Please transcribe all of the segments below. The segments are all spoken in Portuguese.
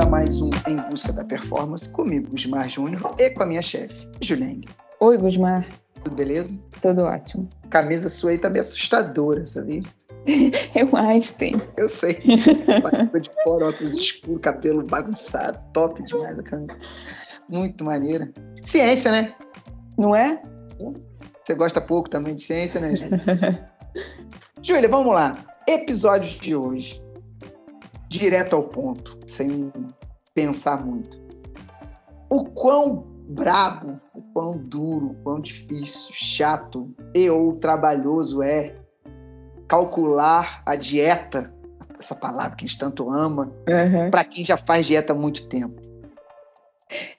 a mais um Em Busca da Performance comigo, Gusmar Júnior, e com a minha chefe, Juleng. Oi, Gusmar. Tudo beleza? Tudo ótimo. Camisa sua aí tá meio assustadora, sabia? É o Einstein. Eu sei. Ficou de fora, óculos escuros, cabelo bagunçado, top demais a camisa. Muito maneira. Ciência, né? Não é? Você gosta pouco também de ciência, né, Júlia? Júlia, vamos lá. Episódio de hoje. Direto ao ponto, sem pensar muito. O quão brabo, o quão duro, o quão difícil, chato e ou trabalhoso é calcular a dieta, essa palavra que a gente tanto ama, Uhum. para quem já faz dieta há muito tempo.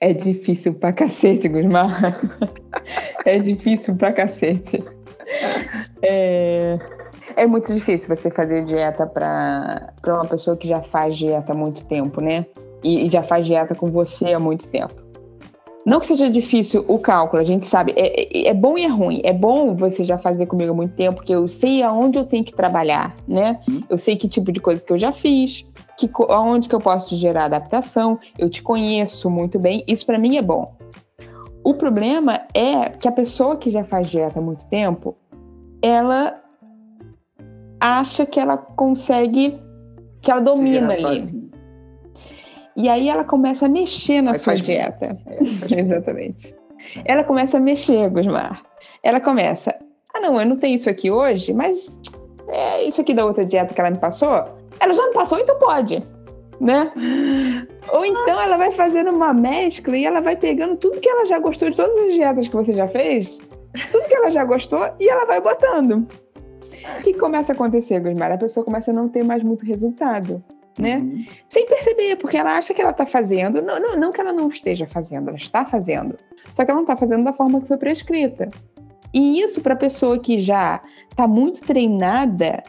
É difícil pra cacete, Gusmar. É difícil pra cacete. É, é muito difícil você fazer dieta pra, pra uma pessoa que já faz dieta há muito tempo, né? E, e já faz dieta com você há muito tempo. Não que seja difícil o cálculo, a gente sabe. É, é- é bom e é ruim. É bom você já fazer comigo há muito tempo, porque eu sei aonde eu tenho que trabalhar, né? Uhum. Eu sei que tipo de coisa que eu já fiz, que, aonde que eu posso te gerar adaptação. Eu te conheço muito bem. Isso pra mim é bom. O problema é que a pessoa que já faz dieta há muito tempo, ela acha que ela consegue, que ela domina ali. sozinho. E aí ela começa a mexer na sua dieta. É. Exatamente. Ela começa a mexer, Gusmar. Ela começa, ah não, eu não tenho isso aqui hoje, mas é isso aqui da outra dieta que ela me passou, ela já me passou, então pode, né? Ou então ela vai fazendo uma mescla e ela vai pegando tudo que ela já gostou de todas as dietas que você já fez, tudo que ela já gostou e ela vai botando. O que começa a acontecer, Gusmar? A pessoa começa a não ter mais muito resultado, né? Uhum. sem perceber, porque ela acha que ela está fazendo. Não, não, não que ela não esteja fazendo, ela está fazendo. Só que ela não está fazendo da forma que foi prescrita. E isso, para a pessoa que já está muito treinada,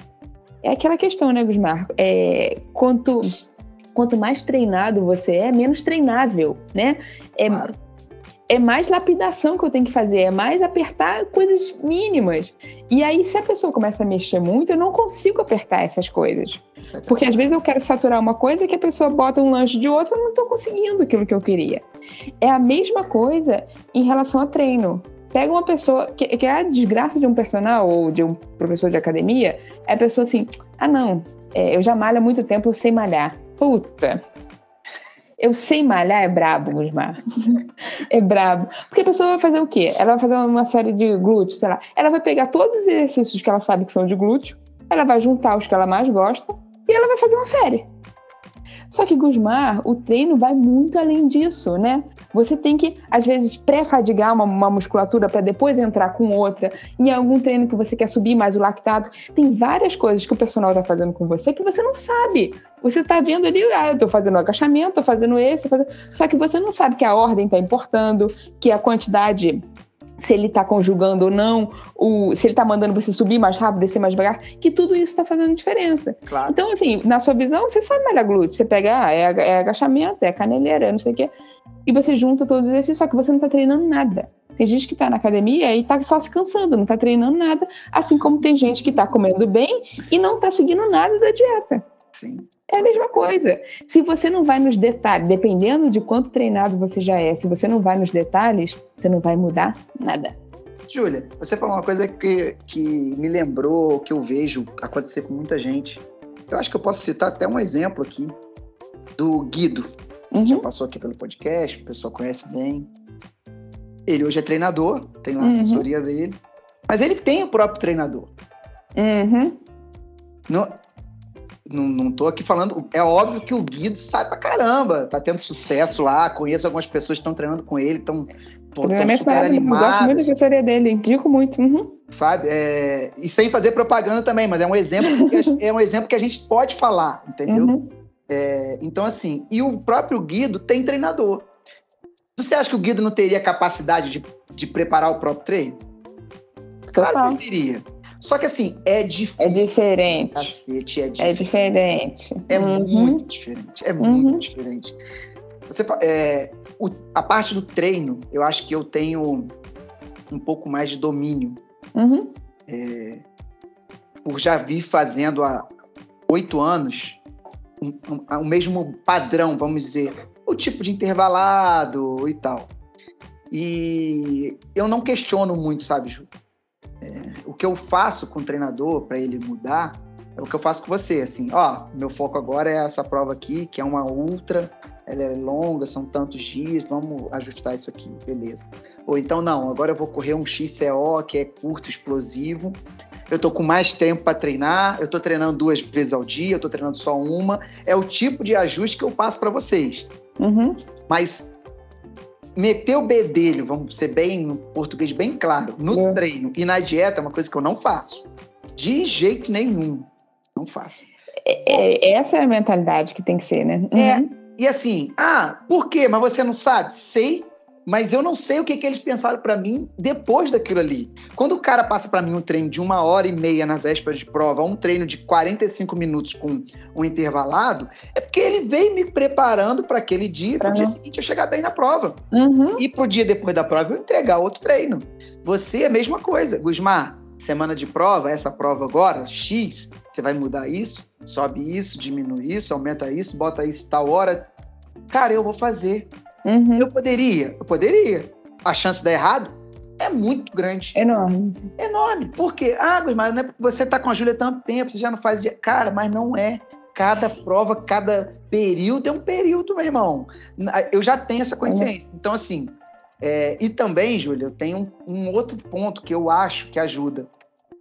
é aquela questão, né, Gusmar? É, quanto, quanto mais treinado você é, menos treinável, né? É, Claro. É mais lapidação que eu tenho que fazer, é mais apertar coisas mínimas. E aí, se a pessoa começa a mexer muito, eu não consigo apertar essas coisas. É Porque às vezes eu quero saturar uma coisa que a pessoa bota um lanche de outra, eu não estou conseguindo aquilo que eu queria. É a mesma coisa em relação a treino. Pega uma pessoa, que, que é a desgraça de um personal ou de um professor de academia, é a pessoa assim, ah não, é, eu já malho há muito tempo, eu sei malhar. Puta, eu sei malhar é brabo, Gusmar. é brabo. Porque a pessoa vai fazer o quê? Ela vai fazer uma série de glúteos, sei lá. Ela vai pegar todos os exercícios que ela sabe que são de glúteo, ela vai juntar os que ela mais gosta e ela vai fazer uma série. Só que, Gusmar, o treino vai muito além disso, né? Você tem que, às vezes, pré-fadigar uma, uma musculatura para depois entrar com outra. Em algum treino que você quer subir mais o lactato. Tem várias coisas que o personal tá fazendo com você que você não sabe. Você tá vendo ali, ah, eu tô fazendo agachamento, tô fazendo esse, tô fazendo... só que você não sabe que a ordem tá importando, que a quantidade se ele está conjugando ou não, o, se ele está mandando você subir mais rápido, descer mais devagar, que tudo isso está fazendo diferença. Claro. Então, assim, na sua visão, você sabe malhar glúteo. Você pega, ah, é, é agachamento, é caneleira, não sei o quê. E você junta todos os exercícios, só que você não está treinando nada. Tem gente que está na academia e está só se cansando, não está treinando nada. Assim como tem gente que está comendo bem e não está seguindo nada da dieta. Sim. É a mesma coisa. Se você não vai nos detalhes, dependendo de quanto treinado você já é, se você não vai nos detalhes, você não vai mudar nada. Júlia, você falou uma coisa que, que me lembrou, que eu vejo acontecer com muita gente. Eu acho que eu posso citar até um exemplo aqui do Guido, que já Uhum. passou aqui pelo podcast, o pessoal conhece bem. Ele hoje é treinador, tem lá a Uhum. assessoria dele, mas ele tem o próprio treinador. Uhum. Não, não, não tô aqui falando. É óbvio que o Guido sai pra caramba, tá tendo sucesso lá. Conheço algumas pessoas que estão treinando com ele, estão super maravilhoso. Eu gosto muito da animados. assessoria dele, indico muito. Uhum. sabe? É, e sem fazer propaganda também, mas é um exemplo que gente- é um exemplo que a gente pode falar, entendeu? Uhum. É, então assim, e o próprio Guido tem treinador. Você acha que o Guido não teria capacidade de, de preparar o próprio treino? Claro que Total. ele teria. Só que assim, é difícil. É diferente. Cacete, é difícil. É diferente. É Uhum. muito diferente. É Uhum. muito diferente. Você, é, o- a parte do treino, eu acho que eu tenho um pouco mais de domínio Uhum. por já vir fazendo há oito anos, um, um, um mesmo padrão, vamos dizer, o tipo de intervalado e tal. E eu não questiono muito, sabe, Ju? É, o que eu faço com o treinador para ele mudar é o que eu faço com você, assim, ó, meu foco agora é essa prova aqui, que é uma ultra, ela é longa, são tantos dias, vamos ajustar isso aqui, beleza. Ou então, não, agora eu vou correr um XCO, que é curto, explosivo, eu tô com mais tempo para treinar, eu tô treinando duas vezes ao dia, eu tô treinando só uma, é o tipo de ajuste que eu passo para vocês. Uhum. Mas meter o bedelho, vamos ser bem no português bem claro, no é. treino e na dieta é uma coisa que eu não faço. De jeito nenhum. Não faço. É, é, essa é a mentalidade que tem que ser, né? É, uhum. É. E assim, ah, por quê? Mas você não sabe? Sei, mas eu não sei o que, que eles pensaram para mim depois daquilo ali. Quando o cara passa para mim um treino de uma hora e meia na véspera de prova, um treino de 45 minutos com um intervalado, é porque ele veio me preparando para aquele dia, para o dia seguinte eu chegar bem na prova. Uhum. E pro dia depois da prova eu entregar outro treino. Você é a mesma coisa. Gusmar, semana de prova, essa prova agora, X, você vai mudar isso, sobe isso, diminui isso, aumenta isso, bota isso tal hora. Cara, eu vou fazer. Uhum. Eu poderia? Eu poderia. A chance de dar errado é muito grande. Enorme. Enorme. Por quê? Ah, mas não é porque você tá com a Júlia tanto tempo, você já não faz. Cara, mas não é. Cada prova, cada período é um período, meu irmão. Eu já tenho essa consciência. Então, assim. É... e também, Júlia, eu tenho um, um outro ponto que eu acho que ajuda.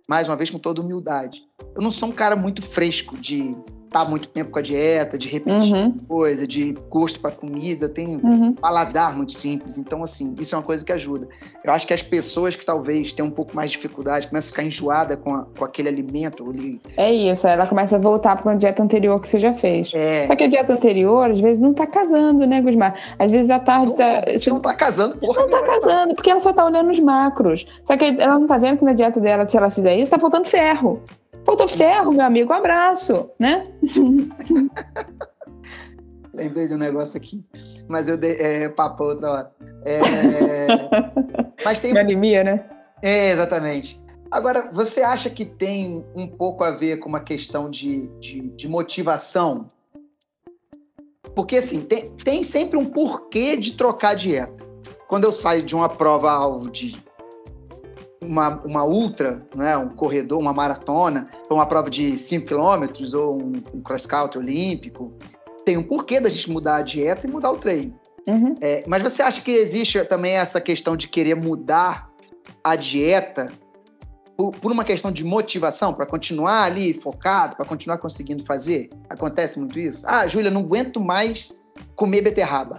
Mais uma vez, com toda humildade. Eu não sou um cara muito fresco de tá muito tempo com a dieta, de repetir uhum. coisa, de gosto para comida, tem uhum. paladar muito simples. Então, assim, isso é uma coisa que ajuda. Eu acho que as pessoas que talvez tenham um pouco mais de dificuldade, começam a ficar enjoada com, a, com aquele alimento. Ali. É isso, ela começa a voltar para uma dieta anterior que você já fez. É. Só que a dieta anterior, às vezes, não tá casando, né, Gusmar? Às vezes à tarde. Não, você, você não tá casando, porra. Não tá casando, porque ela só tá olhando os macros. Só que ela não tá vendo que na dieta dela, se ela fizer isso, tá faltando ferro. Faltou ferro, meu amigo, um abraço, né? Lembrei de um negócio aqui, mas eu dei é, papo outra hora. É, mas tem. Anemia, né? É, exatamente. Agora, você acha que tem um pouco a ver com uma questão de, de, de motivação? Porque, assim, tem, tem sempre um porquê de trocar dieta. Quando eu saio de uma prova-alvo de uma, uma ultra, né, um corredor, uma maratona, uma prova de 5 km ou um, um cross-country olímpico, tem um porquê da gente mudar a dieta e mudar o treino. Uhum. É, mas você acha que existe também essa questão de querer mudar a dieta por, por uma questão de motivação, para continuar ali focado, para continuar conseguindo fazer? Acontece muito isso? Ah, Júlia, não aguento mais comer beterraba.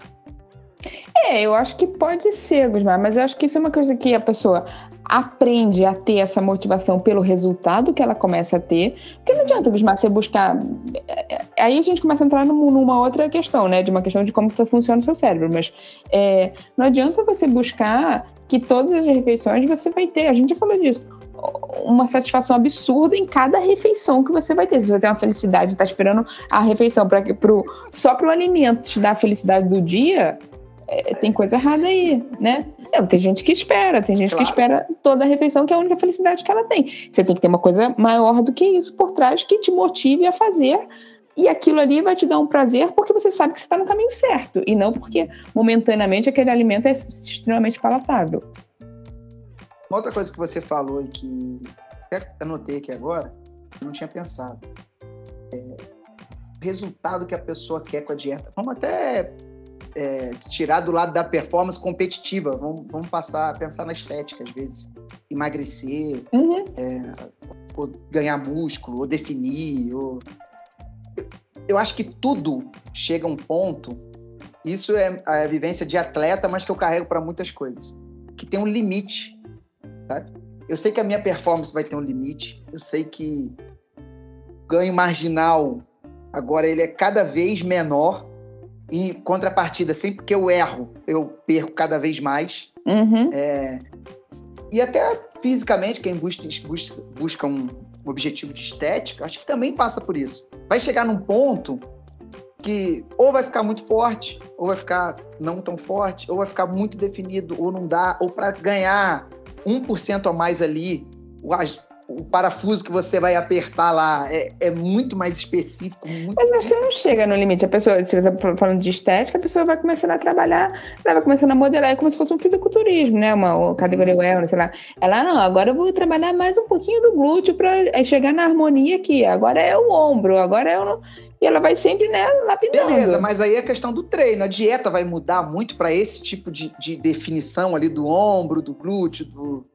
É, eu acho que pode ser, Gusmar, mas eu acho que isso é uma coisa que a pessoa aprende a ter essa motivação pelo resultado que ela começa a ter. Porque não adianta, Bismar, você buscar. É, aí a gente começa a entrar numa outra questão, né? De uma questão de como funciona o seu cérebro. Mas é, não adianta você buscar que todas as refeições você vai ter. A gente já falou disso. Uma satisfação absurda em cada refeição que você vai ter. Se você tem uma felicidade, está esperando a refeição pra, pro, só para o alimento te dar a felicidade do dia, é, tem coisa errada aí, né? Não, tem gente que espera, tem gente claro. que espera toda a refeição, que é a única felicidade que ela tem. Você tem que ter uma coisa maior do que isso por trás que te motive a fazer. E aquilo ali vai te dar um prazer porque você sabe que você está no caminho certo. E não porque momentaneamente aquele alimento é extremamente palatável. Uma outra coisa que você falou e que até anotei aqui agora, não tinha pensado. É, resultado que a pessoa quer com a dieta. Vamos até é, tirar do lado da performance competitiva. Vamos, vamos passar a pensar na estética, às vezes. Emagrecer, uhum. é, ou ganhar músculo, ou definir. Ou... Eu, eu, acho que tudo chega a um ponto. Isso é a vivência de atleta, mas que eu carrego para muitas coisas. Que tem um limite. Sabe? Eu sei que a minha performance vai ter um limite. Eu sei que ganho marginal agora ele é cada vez menor em contrapartida, sempre que eu erro, eu perco cada vez mais. Uhum. É, e até fisicamente, quem busca, busca, busca um objetivo de estética, acho que também passa por isso. Vai chegar num ponto que ou vai ficar muito forte, ou vai ficar não tão forte, ou vai ficar muito definido, ou não dá, ou para ganhar 1% a mais ali, o, parafuso que você vai apertar lá é, é muito mais específico. Muito Mas acho que não chega no limite. A pessoa, se você está falando de estética, a pessoa vai começando a trabalhar, ela vai começando a modelar, é como se fosse um fisiculturismo, né? Uma, categoria wellness, sei lá. Ela, não, agora eu vou trabalhar mais um pouquinho do glúteo para chegar na harmonia aqui. Agora é o ombro, agora é o. E ela vai sempre, né, lapidando. Beleza, mas aí é questão do treino. A dieta vai mudar muito para esse tipo de, de definição ali do ombro, do glúteo, do.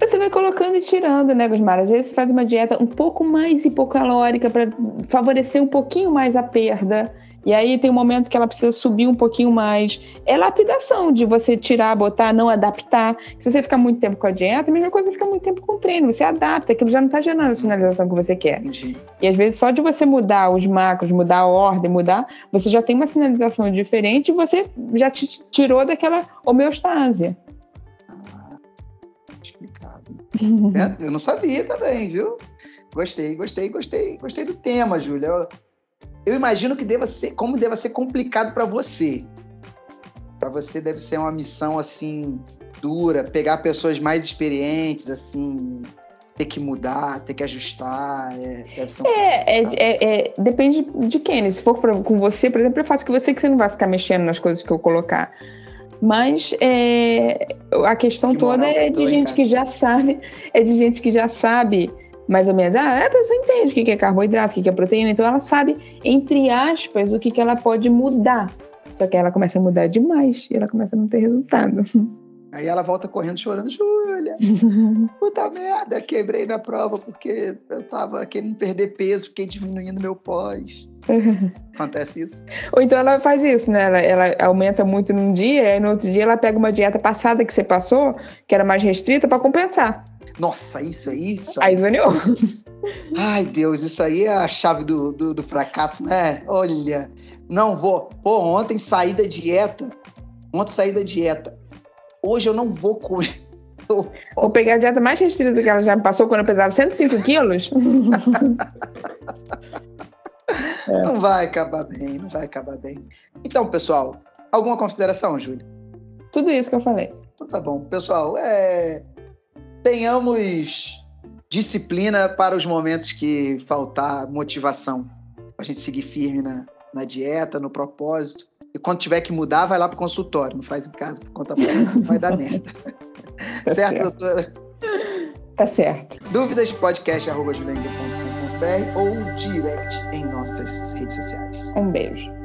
Você vai colocando e tirando, né, Gusmar? Às vezes você faz uma dieta um pouco mais hipocalórica para favorecer um pouquinho mais a perda. E aí tem um momento que ela precisa subir um pouquinho mais. É lapidação de você tirar, botar, não adaptar. Se você ficar muito tempo com a dieta, a mesma coisa fica muito tempo com o treino. Você adapta, aquilo já não está gerando a sinalização que você quer. Entendi. E às vezes só de você mudar os macros, mudar a ordem, mudar, você já tem uma sinalização diferente e você já te tirou daquela homeostase. É, eu não sabia também, viu? Gostei, gostei, gostei, gostei do tema, Júlia. Eu, eu imagino que deva ser, como deva ser complicado para você. Para você deve ser uma missão assim dura, pegar pessoas mais experientes, assim, ter que mudar, ter que ajustar. É, um É, é, é, é, depende de quem. né? Se for pra- com você, por exemplo, é fácil que você que você não vai ficar mexendo nas coisas que eu colocar. Mas é, a questão Que toda é de gente cara? que já sabe, é de gente que já sabe mais ou menos. Ah, a pessoa entende o que é carboidrato, o que é proteína, então ela sabe, entre aspas, o que, que ela pode mudar. Só que ela começa a mudar demais e ela começa a não ter resultado. Aí ela volta correndo chorando, Júlia, puta merda, quebrei na prova porque eu tava querendo perder peso, fiquei diminuindo meu pós. Acontece isso? Ou então ela faz isso, né? Ela, ela aumenta muito num dia, e aí no outro dia ela pega uma dieta passada que você passou, que era mais restrita, pra compensar. Nossa, isso é isso. Aí zoneou. Ai, Deus, isso aí é a chave do, do, do fracasso, né? Olha, não vou. Pô, ontem saí da dieta. Ontem saí da dieta. Hoje eu não vou comer. Vou pegar a dieta mais restrita que ela já me passou quando eu pesava 105 quilos. Não vai acabar bem, não vai acabar bem. Então, pessoal, alguma consideração, Júlia? Tudo isso que eu falei. Então tá bom. Pessoal, é... tenhamos disciplina para os momentos que faltar motivação. A gente seguir firme na, na dieta, no propósito. E quando tiver que mudar, vai lá pro consultório. Não faz em casa por conta própria, vai dar merda. certo, certo. doutora? Tá certo. Dúvidas, podcast, arroba juliainga.com.br ou direct em nossas redes sociais. Um beijo.